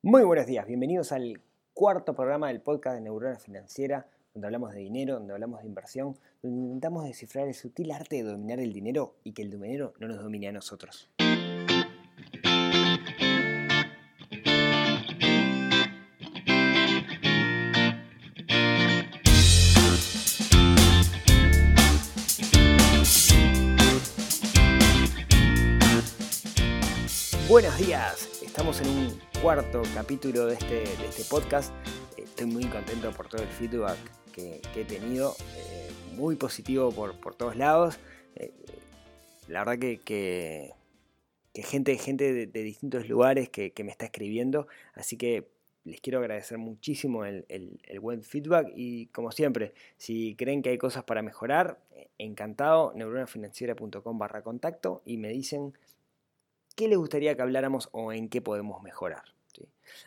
Muy buenos días, bienvenidos al cuarto programa del podcast de Neurona Financiera, donde hablamos de dinero, donde hablamos de inversión, donde intentamos descifrar el sutil arte de dominar el dinero y que el dinero no nos domine a nosotros. Buenos días, estamos en un cuarto capítulo de este, de este podcast. Estoy muy contento por todo el feedback que, he tenido, eh, muy positivo por, por todos lados. Eh, la verdad que, que, gente, gente de, distintos lugares que, me está escribiendo, así que les quiero agradecer muchísimo el, el, buen feedback y como siempre, si creen que hay cosas para mejorar, eh, encantado, neuronafinanciera.com barra contacto y me dicen qué les gustaría que habláramos o en qué podemos mejorar.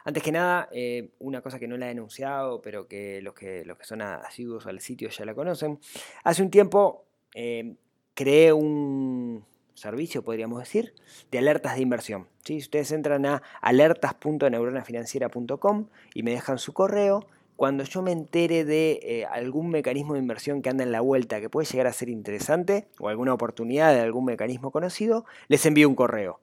Antes que nada, eh, una cosa que no la he anunciado, pero que los que, son asiduos al sitio ya la conocen. Hace un tiempo eh, creé un servicio, podríamos decir, de alertas de inversión. Si ustedes entran a alertas.neuronafinanciera.com y me dejan su correo, cuando yo me entere de eh, algún mecanismo de inversión que anda en la vuelta que puede llegar a ser interesante o alguna oportunidad de algún mecanismo conocido, les envío un correo.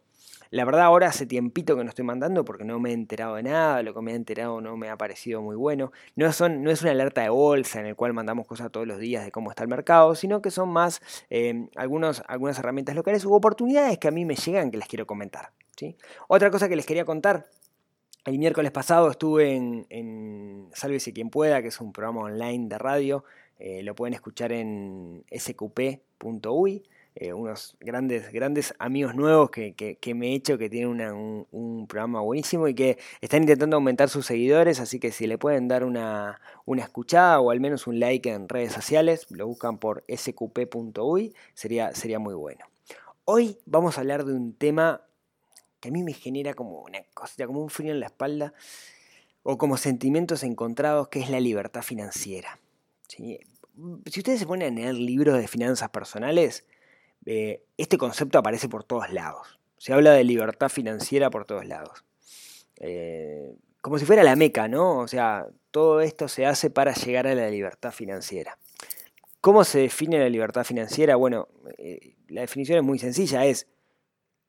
La verdad ahora hace tiempito que no estoy mandando porque no me he enterado de nada, lo que me he enterado no me ha parecido muy bueno. No, son, no es una alerta de bolsa en el cual mandamos cosas todos los días de cómo está el mercado, sino que son más eh, algunas herramientas locales u oportunidades que a mí me llegan que les quiero comentar. ¿sí? Otra cosa que les quería contar el miércoles pasado estuve en, en Sálvese quien pueda, que es un programa online de radio. Eh, lo pueden escuchar en sqp.uy. Eh, unos grandes, grandes amigos nuevos que, me he hecho, que tienen un, programa buenísimo y que están intentando aumentar sus seguidores, así que si le pueden dar una, escuchada o al menos un like en redes sociales, lo buscan por sqp.uy, sería, sería muy bueno. Hoy vamos a hablar de un tema que a mí me genera como una cosita, como un frío en la espalda o como sentimientos encontrados, que es la libertad financiera. Si ustedes se ponen a leer libros de finanzas personales, eh, este concepto aparece por todos lados. Se habla de libertad financiera por todos lados. Eh, como si fuera la meca, ¿no? O sea, todo esto se hace para llegar a la libertad financiera. ¿Cómo se define la libertad financiera? Bueno, eh, la definición es muy sencilla, es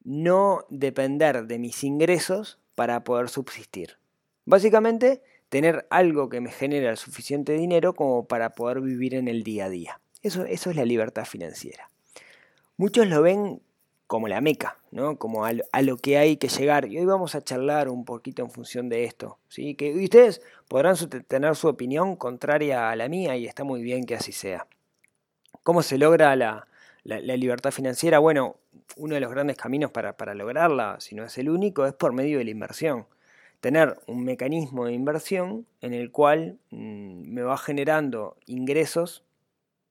no depender de mis ingresos para poder subsistir. Básicamente, tener algo que me genere el suficiente dinero como para poder vivir en el día a día. Eso, eso es la libertad financiera. Muchos lo ven como la meca, ¿no? como a, lo que hay que llegar. Y hoy vamos a charlar un poquito en función de esto. ¿sí? Que ustedes podrán tener su opinión contraria a la mía y está muy bien que así sea. ¿Cómo se logra la, libertad financiera? Bueno, uno de los grandes caminos para, lograrla, si no es el único, es por medio de la inversión. Tener un mecanismo de inversión en el cual mm, me va generando ingresos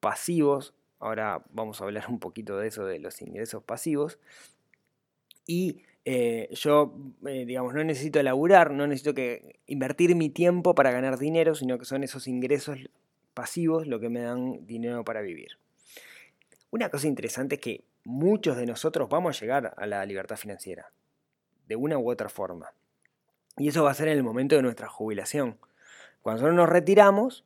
pasivos Ahora vamos a hablar un poquito de eso, de los ingresos pasivos. Y eh, yo, eh, digamos, no necesito laburar, no necesito que invertir mi tiempo para ganar dinero, sino que son esos ingresos pasivos lo que me dan dinero para vivir. Una cosa interesante es que muchos de nosotros vamos a llegar a la libertad financiera, de una u otra forma. Y eso va a ser en el momento de nuestra jubilación. Cuando nosotros nos retiramos,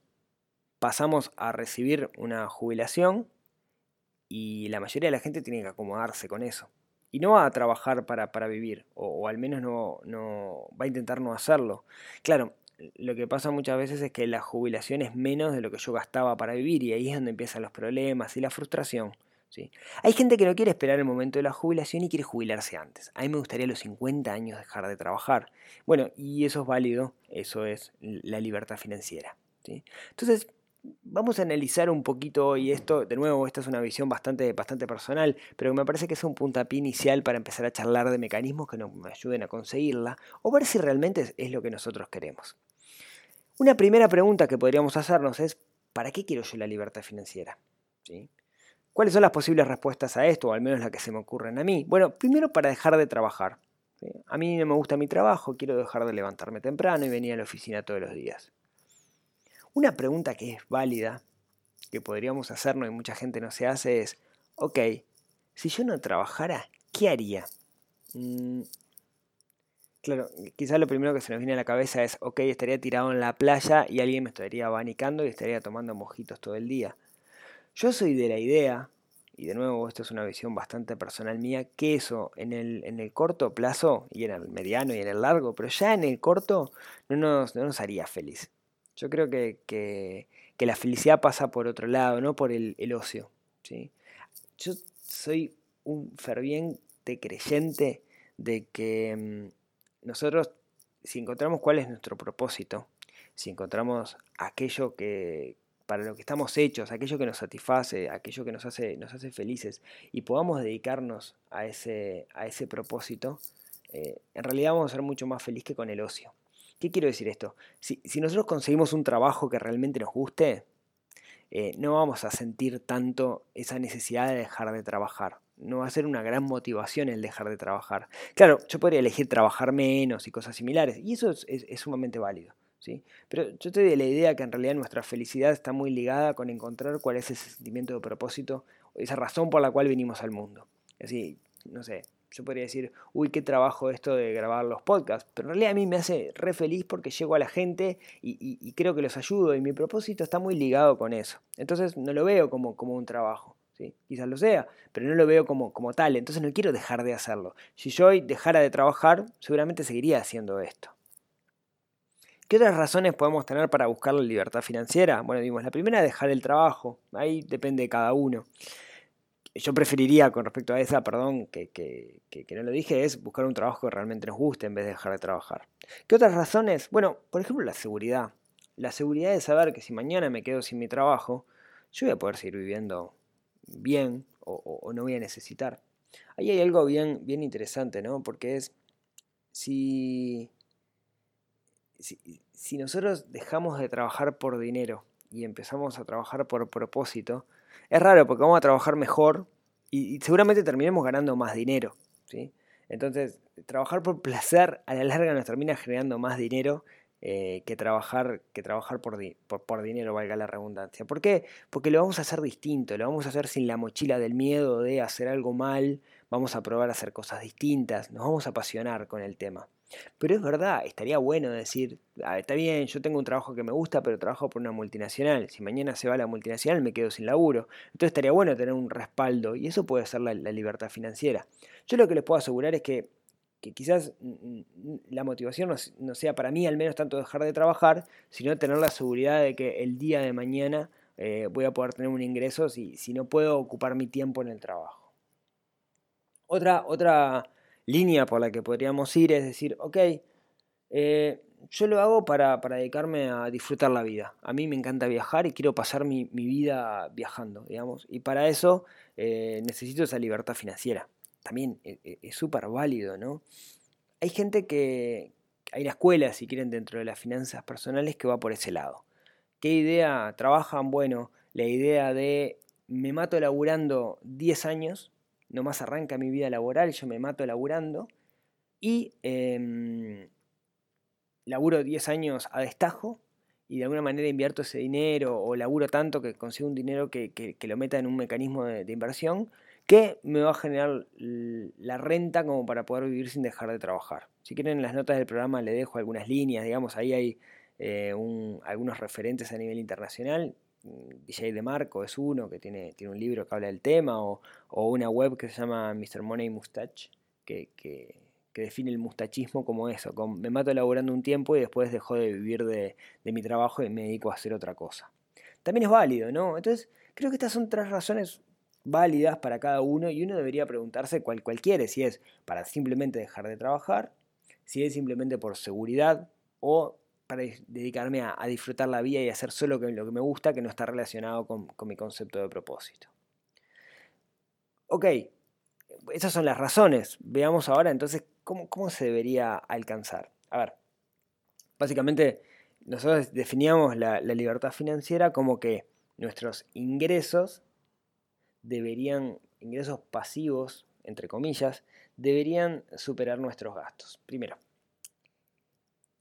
pasamos a recibir una jubilación y la mayoría de la gente tiene que acomodarse con eso. Y no va a trabajar para, para vivir, o, al menos no, no va a intentar no hacerlo. Claro, lo que pasa muchas veces es que la jubilación es menos de lo que yo gastaba para vivir y ahí es donde empiezan los problemas y la frustración. ¿sí? Hay gente que no quiere esperar el momento de la jubilación y quiere jubilarse antes. A mí me gustaría a los 50 años dejar de trabajar. Bueno, y eso es válido, eso es la libertad financiera. ¿sí? Entonces, vamos a analizar un poquito hoy esto. De nuevo, esta es una visión bastante, bastante personal, pero me parece que es un puntapié inicial para empezar a charlar de mecanismos que nos ayuden a conseguirla o ver si realmente es lo que nosotros queremos. Una primera pregunta que podríamos hacernos es, ¿para qué quiero yo la libertad financiera? ¿Cuáles son las posibles respuestas a esto, o al menos las que se me ocurren a mí? Bueno, primero para dejar de trabajar. A mí no me gusta mi trabajo, quiero dejar de levantarme temprano y venir a la oficina todos los días. Una pregunta que es válida, que podríamos hacernos y mucha gente no se hace es, ok, si yo no trabajara, ¿qué haría? Mm, Claro, quizás lo primero que se nos viene a la cabeza es, ok, estaría tirado en la playa y alguien me estaría abanicando y estaría tomando mojitos todo el día. Yo soy de la idea, y de nuevo esto es una visión bastante personal mía, que eso en el, en el corto plazo, y en el mediano y en el largo, pero ya en el corto no nos, no nos haría feliz. Yo creo que, que, la felicidad pasa por otro lado, no por el, ocio. ¿sí? Yo soy un ferviente creyente de que mm, nosotros, si encontramos cuál es nuestro propósito, si encontramos aquello que para lo que estamos hechos, aquello que nos satisface, aquello que nos hace, nos hace felices, y podamos dedicarnos a ese, a ese propósito, eh, en realidad vamos a ser mucho más felices que con el ocio. ¿Qué quiero decir esto? Si, nosotros conseguimos un trabajo que realmente nos guste, eh, no vamos a sentir tanto esa necesidad de dejar de trabajar. No va a ser una gran motivación el dejar de trabajar. Claro, yo podría elegir trabajar menos y cosas similares, y eso es, sumamente válido. ¿sí? Pero yo estoy de la idea que en realidad nuestra felicidad está muy ligada con encontrar cuál es ese sentimiento de propósito, esa razón por la cual vinimos al mundo. Así, no sé, yo podría decir, uy, qué trabajo esto de grabar los podcasts, pero en realidad a mí me hace re feliz porque llego a la gente y, creo que los ayudo y mi propósito está muy ligado con eso. Entonces no lo veo como, como un trabajo. ¿sí? Quizás lo sea, pero no lo veo como, como tal, entonces no quiero dejar de hacerlo. Si yo hoy dejara de trabajar, seguramente seguiría haciendo esto. ¿Qué otras razones podemos tener para buscar la libertad financiera? Bueno, digamos, la primera dejar el trabajo, ahí depende de cada uno yo preferiría con respecto a esa, perdón, que, que, que, no lo dije, es buscar un trabajo que realmente nos guste en vez de dejar de trabajar. ¿Qué otras razones? Bueno, por ejemplo, la seguridad. La seguridad de saber que si mañana me quedo sin mi trabajo, yo voy a poder seguir viviendo bien o, no voy a necesitar. Ahí hay algo bien, bien interesante, ¿no? Porque es si, si, si nosotros dejamos de trabajar por dinero y empezamos a trabajar por propósito, es raro porque vamos a trabajar mejor y, seguramente terminemos ganando más dinero. ¿sí? Entonces, trabajar por placer a la larga nos termina generando más dinero eh, que trabajar, que trabajar por, por, dinero, valga la redundancia. ¿Por qué? Porque lo vamos a hacer distinto, lo vamos a hacer sin la mochila del miedo de hacer algo mal, vamos a probar a hacer cosas distintas, nos vamos a apasionar con el tema. Pero es verdad, estaría bueno decir, ah, está bien, yo tengo un trabajo que me gusta, pero trabajo por una multinacional. Si mañana se va la multinacional, me quedo sin laburo. Entonces estaría bueno tener un respaldo y eso puede ser la, libertad financiera. Yo lo que les puedo asegurar es que, quizás la motivación no, sea para mí al menos tanto dejar de trabajar, sino tener la seguridad de que el día de mañana eh, voy a poder tener un ingreso si, si no puedo ocupar mi tiempo en el trabajo. Otra, otra línea por la que podríamos ir es decir, ok, eh, yo lo hago para, dedicarme a disfrutar la vida. A mí me encanta viajar y quiero pasar mi, vida viajando, digamos. Y para eso eh, necesito esa libertad financiera. También e, e, es súper válido, ¿no? Hay gente que, hay una escuela, si quieren, dentro de las finanzas personales que va por ese lado. ¿Qué idea trabajan? Bueno, la idea de me mato laburando 10 años nomás arranca mi vida laboral, yo me mato laburando y eh, laburo 10 años a destajo y de alguna manera invierto ese dinero o laburo tanto que consigo un dinero que, lo meta en un mecanismo de, inversión que me va a generar la renta como para poder vivir sin dejar de trabajar. Si quieren en las notas del programa le dejo algunas líneas, digamos, ahí hay eh, algunos referentes a nivel internacional DJ de Marco es uno que tiene, tiene un libro que habla del tema, o, una web que se llama Mr. Money Mustache, que, que, define el mustachismo como eso, me mato elaborando un tiempo y después dejo de vivir de, mi trabajo y me dedico a hacer otra cosa. También es válido, ¿no? Entonces, creo que estas son tres razones válidas para cada uno y uno debería preguntarse cuál, cuál quiere, si es para simplemente dejar de trabajar, si es simplemente por seguridad o para dedicarme a, disfrutar la vida y hacer solo lo que me gusta, que no está relacionado con, mi concepto de propósito. Ok, esas son las razones. Veamos ahora entonces cómo, se debería alcanzar. A ver, básicamente nosotros definíamos la, la libertad financiera como que nuestros ingresos deberían, ingresos pasivos, entre comillas, deberían superar nuestros gastos. Primero,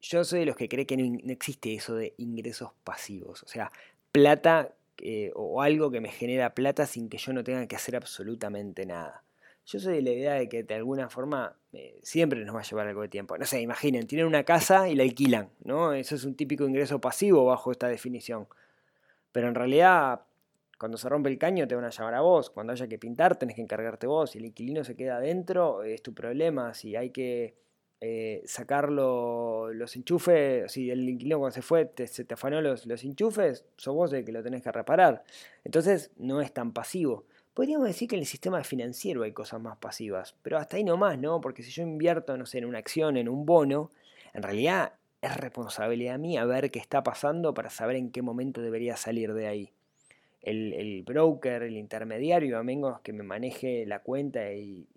yo soy de los que cree que no, existe eso de ingresos pasivos. O sea, plata eh, o algo que me genera plata sin que yo no tenga que hacer absolutamente nada. yo soy de la idea de que de alguna forma eh, siempre nos va a llevar algo de tiempo. No sé, imaginen, tienen una casa y la alquilan, ¿no? Eso es un típico ingreso pasivo bajo esta definición. Pero en realidad, cuando se rompe el caño te van a llamar a vos, cuando haya que pintar tenés que encargarte vos, si el inquilino se queda adentro es tu problema, si hay que eh, sacar los enchufes, si el inquilino cuando se fue te, se te afanó los, los enchufes, sos vos el que lo tenés que reparar. Entonces no es tan pasivo. Podríamos decir que en el sistema financiero hay cosas más pasivas, pero hasta ahí nomás, ¿no? Porque si yo invierto, no sé, en una acción, en un bono, en realidad es responsabilidad mía ver qué está pasando para saber en qué momento debería salir de ahí el, broker, el intermediario, a menos que me maneje la cuenta y,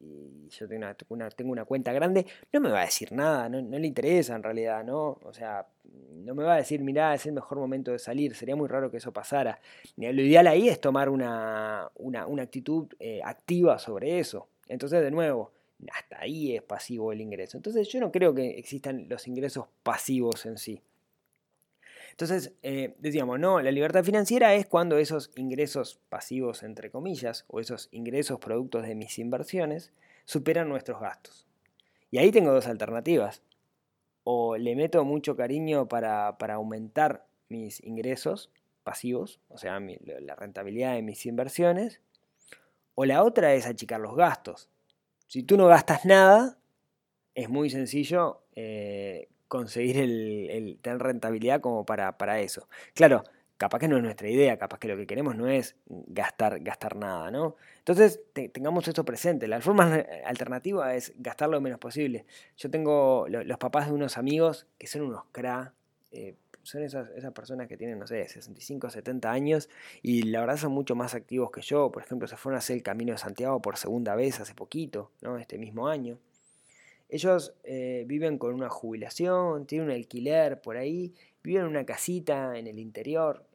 yo tengo una, tengo una, cuenta grande, no me va a decir nada, no, le interesa en realidad, ¿no? O sea, no me va a decir, mirá, es el mejor momento de salir, sería muy raro que eso pasara. Lo ideal ahí es tomar una, actitud eh, activa sobre eso. Entonces, de nuevo, hasta ahí es pasivo el ingreso. Entonces, yo no creo que existan los ingresos pasivos en sí. Entonces, eh, decíamos, no, la libertad financiera es cuando esos ingresos pasivos, entre comillas, o esos ingresos productos de mis inversiones, superan nuestros gastos. Y ahí tengo dos alternativas. O le meto mucho cariño para, aumentar mis ingresos pasivos, o sea, la rentabilidad de mis inversiones, o la otra es achicar los gastos. Si tú no gastas nada, es muy sencillo eh, conseguir el, tener rentabilidad como para, para, eso. Claro, capaz que no es nuestra idea, capaz que lo que queremos no es gastar, gastar nada, ¿no? Entonces tengamos esto presente. La forma alternativa es gastar lo menos posible. Yo tengo los papás de unos amigos que son unos cra, eh, son esas, esas, personas que tienen, no sé, 65, 70 años y la verdad son mucho más activos que yo. Por ejemplo, se fueron a hacer el Camino de Santiago por segunda vez hace poquito, ¿no? Este mismo año. Ellos eh, viven con una jubilación, tienen un alquiler por ahí, viven en una casita en el interior,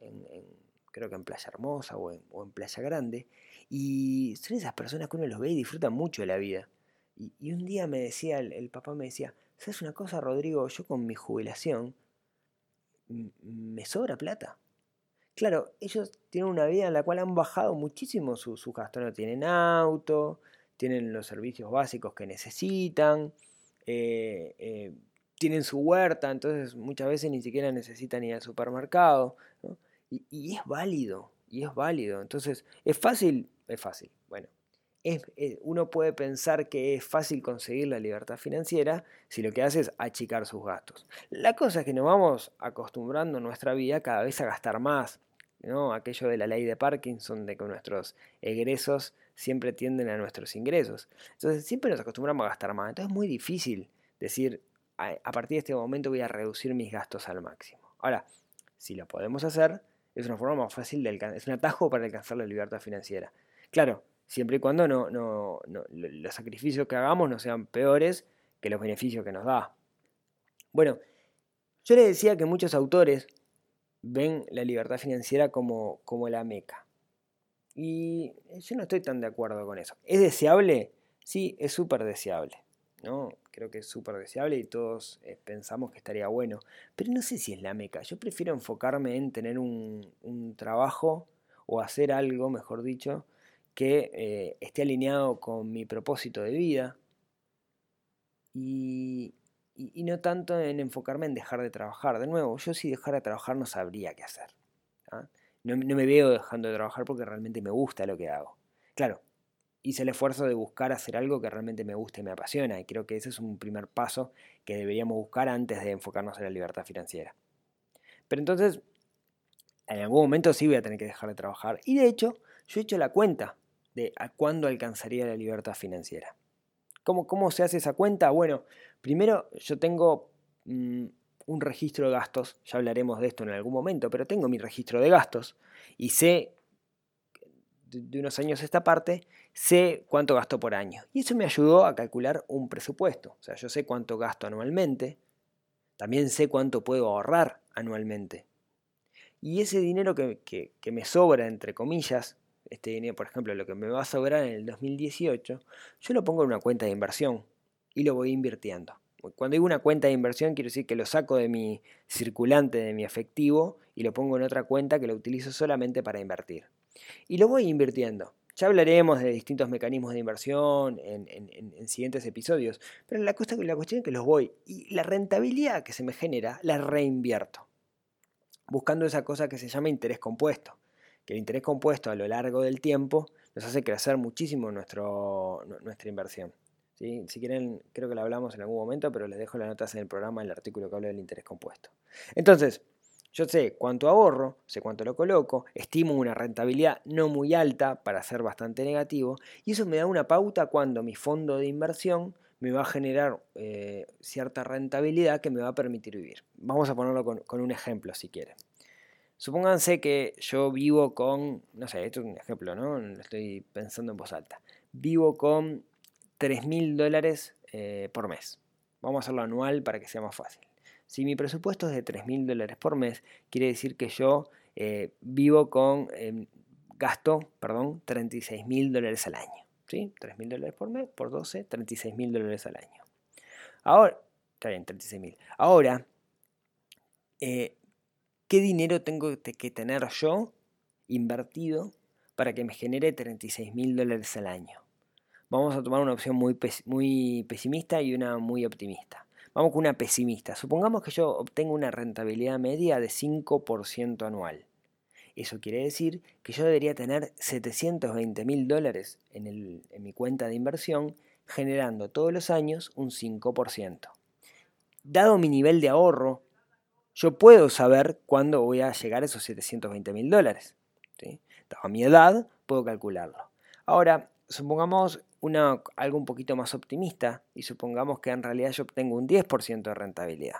creo que en Playa Hermosa o en, Playa Grande, y son esas personas que uno los ve y disfrutan mucho de la vida. Y, un día me decía, el, papá me decía, ¿sabes una cosa, Rodrigo? Yo con mi jubilación me sobra plata. Claro, ellos tienen una vida en la cual han bajado muchísimo sus su gastos. No tienen auto, tienen los servicios básicos que necesitan, eh, eh, tienen su huerta, entonces muchas veces ni siquiera necesitan ir al supermercado. Y, es válido, y es válido. Entonces, ¿es fácil? Es fácil. Bueno, eh, uno puede pensar que es fácil conseguir la libertad financiera si lo que hace es achicar sus gastos. La cosa es que nos vamos acostumbrando en nuestra vida cada vez a gastar más. ¿no? Aquello de la ley de Parkinson, de que nuestros egresos siempre tienden a nuestros ingresos. Entonces siempre nos acostumbramos a gastar más. Entonces es muy difícil decir, a partir de este momento voy a reducir mis gastos al máximo. Ahora, si lo podemos hacer, es una forma más fácil de alcanzar, es un atajo para alcanzar la libertad financiera. Claro, siempre y cuando no, no, los sacrificios que hagamos no sean peores que los beneficios que nos da. Bueno, yo les decía que muchos autores ven la libertad financiera como, como la meca. Y yo no estoy tan de acuerdo con eso. ¿Es deseable? Sí, es súper deseable. ¿no? Creo que es súper deseable y todos eh, pensamos que estaría bueno. Pero no sé si es la meca. Yo prefiero enfocarme en tener un, trabajo o hacer algo, mejor dicho, que eh, esté alineado con mi propósito de vida. Y, no tanto en enfocarme en dejar de trabajar. De nuevo, yo si dejara de trabajar no sabría qué hacer. ¿ah? No, me veo dejando de trabajar porque realmente me gusta lo que hago. Claro, hice el esfuerzo de buscar hacer algo que realmente me guste y me apasiona y creo que ese es un primer paso que deberíamos buscar antes de enfocarnos en la libertad financiera. Pero entonces, en algún momento sí voy a tener que dejar de trabajar y de hecho yo he hecho la cuenta de a cuándo alcanzaría la libertad financiera. ¿Cómo, cómo se hace esa cuenta? Bueno, primero yo tengo mm, un registro de gastos, ya hablaremos de esto en algún momento, pero tengo mi registro de gastos y sé, de unos años esta parte, sé cuánto gasto por año. Y eso me ayudó a calcular un presupuesto. O sea, yo sé cuánto gasto anualmente, también sé cuánto puedo ahorrar anualmente. Y ese dinero que, que me sobra, entre comillas, este dinero, por ejemplo, lo que me va a sobrar en el 2018, yo lo pongo en una cuenta de inversión y lo voy invirtiendo. Cuando digo una cuenta de inversión, quiero decir que lo saco de mi circulante, de mi efectivo, y lo pongo en otra cuenta que lo utilizo solamente para invertir. Y lo voy invirtiendo. Ya hablaremos de distintos mecanismos de inversión en, siguientes episodios, pero la, la cuestión es que los voy y la rentabilidad que se me genera la reinvierto, buscando esa cosa que se llama interés compuesto, que el interés compuesto a lo largo del tiempo nos hace crecer muchísimo nuestra inversión. Si quieren, creo que lo hablamos en algún momento, pero les dejo las notas en el programa, el artículo que habla del interés compuesto. Entonces, yo sé cuánto ahorro, sé cuánto lo coloco, estimo una rentabilidad no muy alta para ser bastante negativo, y eso me da una pauta cuando mi fondo de inversión me va a generar eh, cierta rentabilidad que me va a permitir vivir. Vamos a ponerlo con, con un ejemplo si quieren. Supónganse que yo vivo con, no sé, esto es un ejemplo, ¿no? Lo estoy pensando en voz alta. Vivo con 3 mil dólares eh, por mes. Vamos a hacerlo anual para que sea más fácil. Si mi presupuesto es de 3 mil dólares por mes, quiere decir que yo eh, vivo con, em, gasto, perdón, 36 mil dólares al año. ¿sí? 3 mil dólares por mes, por 12, 36 mil dólares al año. Ahora, está bien, 36 mil. Ahora, eh, ¿qué dinero tengo que tener yo invertido para que me genere 36 mil dólares al año? Vamos a tomar una opción muy, muy pesimista y una muy optimista. Vamos con una pesimista. Supongamos que yo obtengo una rentabilidad media de 5% anual. Eso quiere decir que yo debería tener 720 mil dólares en, en mi cuenta de inversión, generando todos los años un 5%. Dado mi nivel de ahorro, yo puedo saber cuándo voy a llegar a esos 720 mil dólares. Dado mi edad, puedo calcularlo. Ahora, supongamos algo un poquito más optimista y supongamos que en realidad yo obtengo un 10% de rentabilidad.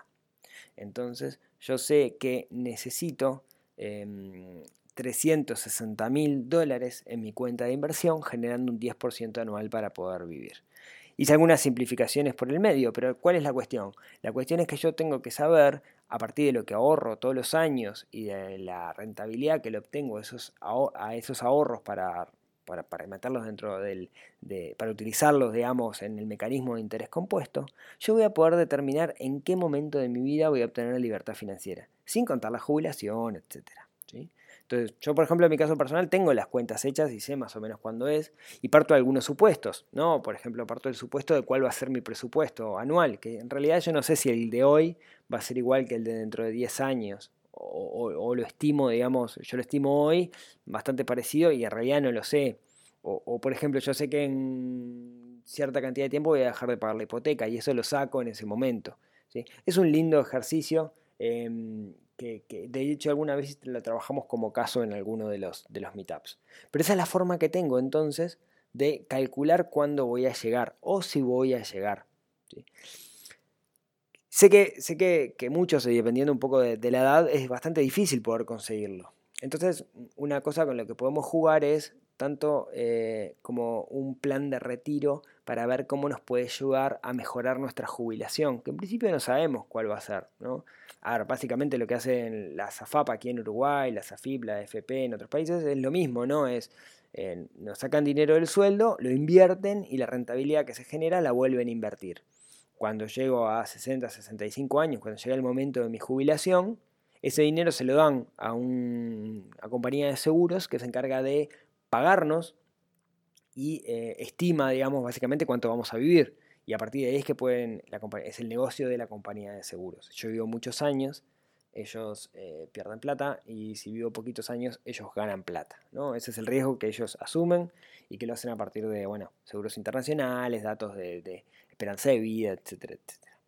Entonces yo sé que necesito 360 em, mil dólares en mi cuenta de inversión generando un 10% anual para poder vivir. Hice algunas simplificaciones por el medio, pero ¿cuál es la cuestión? La cuestión es que yo tengo que saber, a partir de lo que ahorro todos los años y de la rentabilidad que le obtengo a esos ahorros para para, para meterlos dentro del, de, para utilizarlos, digamos, en el mecanismo de interés compuesto, yo voy a poder determinar en qué momento de mi vida voy a obtener la libertad financiera, sin contar la jubilación, etc. Entonces, yo, por ejemplo, en mi caso personal, tengo las cuentas hechas y sé más o menos cuándo es, y parto de algunos supuestos, ¿no? Por ejemplo, parto del supuesto de cuál va a ser mi presupuesto anual, que en realidad yo no sé si el de hoy va a ser igual que el de dentro de 10 años, o, lo estimo, digamos, yo lo estimo hoy bastante parecido y en realidad no lo sé. O, por ejemplo, yo sé que en cierta cantidad de tiempo voy a dejar de pagar la hipoteca y eso lo saco en ese momento. ¿sí? Es un lindo ejercicio em, que, de hecho alguna vez lo trabajamos como caso en alguno de los, de los meetups. Pero esa es la forma que tengo entonces de calcular cuándo voy a llegar o si voy a llegar. Sé que, sé que, muchos, dependiendo un poco de, la edad, es bastante difícil poder conseguirlo. Entonces, una cosa con la que podemos jugar es tanto eh, como un plan de retiro para ver cómo nos puede ayudar a mejorar nuestra jubilación, que en principio no sabemos cuál va a ser. ¿no? Básicamente lo que hacen la SAFAP aquí en Uruguay, la SAFIP, la FP en otros países es lo mismo, ¿no? Es, eh, nos sacan dinero del sueldo, lo invierten y la rentabilidad que se genera la vuelven a invertir cuando llego a 60, 65 años, cuando llega el momento de mi jubilación, ese dinero se lo dan a una compañía de seguros que se encarga de pagarnos y eh, estima, digamos, básicamente cuánto vamos a vivir. Y a partir de ahí es que pueden, la es el negocio de la compañía de seguros. Yo vivo muchos años, ellos eh, pierden plata y si vivo poquitos años, ellos ganan plata. ¿no? Ese es el riesgo que ellos asumen y que lo hacen a partir de, bueno, seguros internacionales, datos de esperanza de vida, etcétera, etcétera.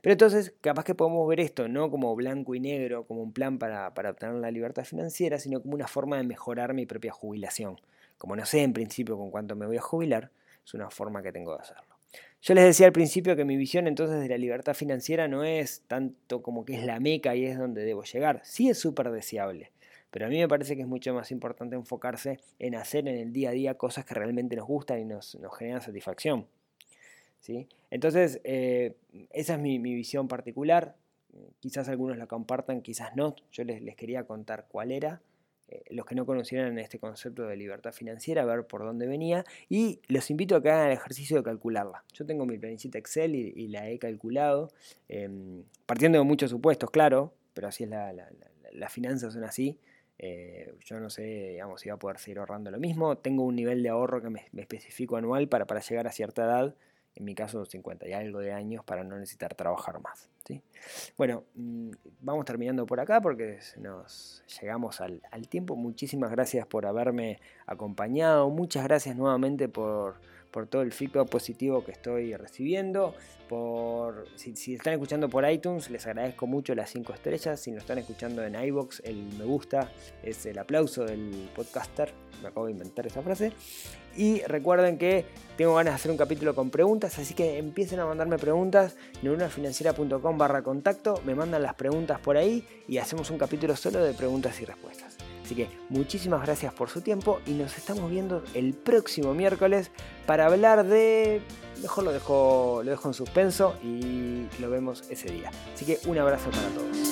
Pero entonces, capaz que podemos ver esto no como blanco y negro, como un plan para, obtener la libertad financiera, sino como una forma de mejorar mi propia jubilación. Como no sé en principio con cuánto me voy a jubilar, es una forma que tengo de hacerlo. Yo les decía al principio que mi visión entonces de la libertad financiera no es tanto como que es la meca y es donde debo llegar. Sí es súper deseable, pero a mí me parece que es mucho más importante enfocarse en hacer en el día a día cosas que realmente nos gustan y nos, nos generan satisfacción. Entonces, eh, esa es mi, visión particular. Quizás algunos la compartan, quizás no. Yo les, quería contar cuál era. Eh, los que no conocieran este concepto de libertad financiera, ver por dónde venía. Y los invito a que hagan el ejercicio de calcularla. Yo tengo mi planillita Excel y, la he calculado, em, partiendo de muchos supuestos, claro, pero así es la, las finanzas son así. Eh, yo no sé, digamos, si va a poder seguir ahorrando lo mismo. Tengo un nivel de ahorro que me, especifico anual para llegar a cierta edad en mi caso 50 y algo de años para no necesitar trabajar más. ¿sí? Bueno, mm, vamos terminando por acá porque nos llegamos al, al, tiempo. Muchísimas gracias por haberme acompañado. Muchas gracias nuevamente por por todo el feedback positivo que estoy recibiendo. Por, si, están escuchando por iTunes, les agradezco mucho las 5 estrellas. Si nos están escuchando en iBox, el me gusta es el aplauso del podcaster. Me acabo de inventar esa frase. Y recuerden que tengo ganas de hacer un capítulo con preguntas, así que empiecen a mandarme preguntas. neurunafinanciera.com barra contacto. Me mandan las preguntas por ahí y hacemos un capítulo solo de preguntas y respuestas. Así que muchísimas gracias por su tiempo y nos estamos viendo el próximo miércoles para hablar de... Mejor lo dejo, lo dejo en suspenso y lo vemos ese día. Así que un abrazo para todos.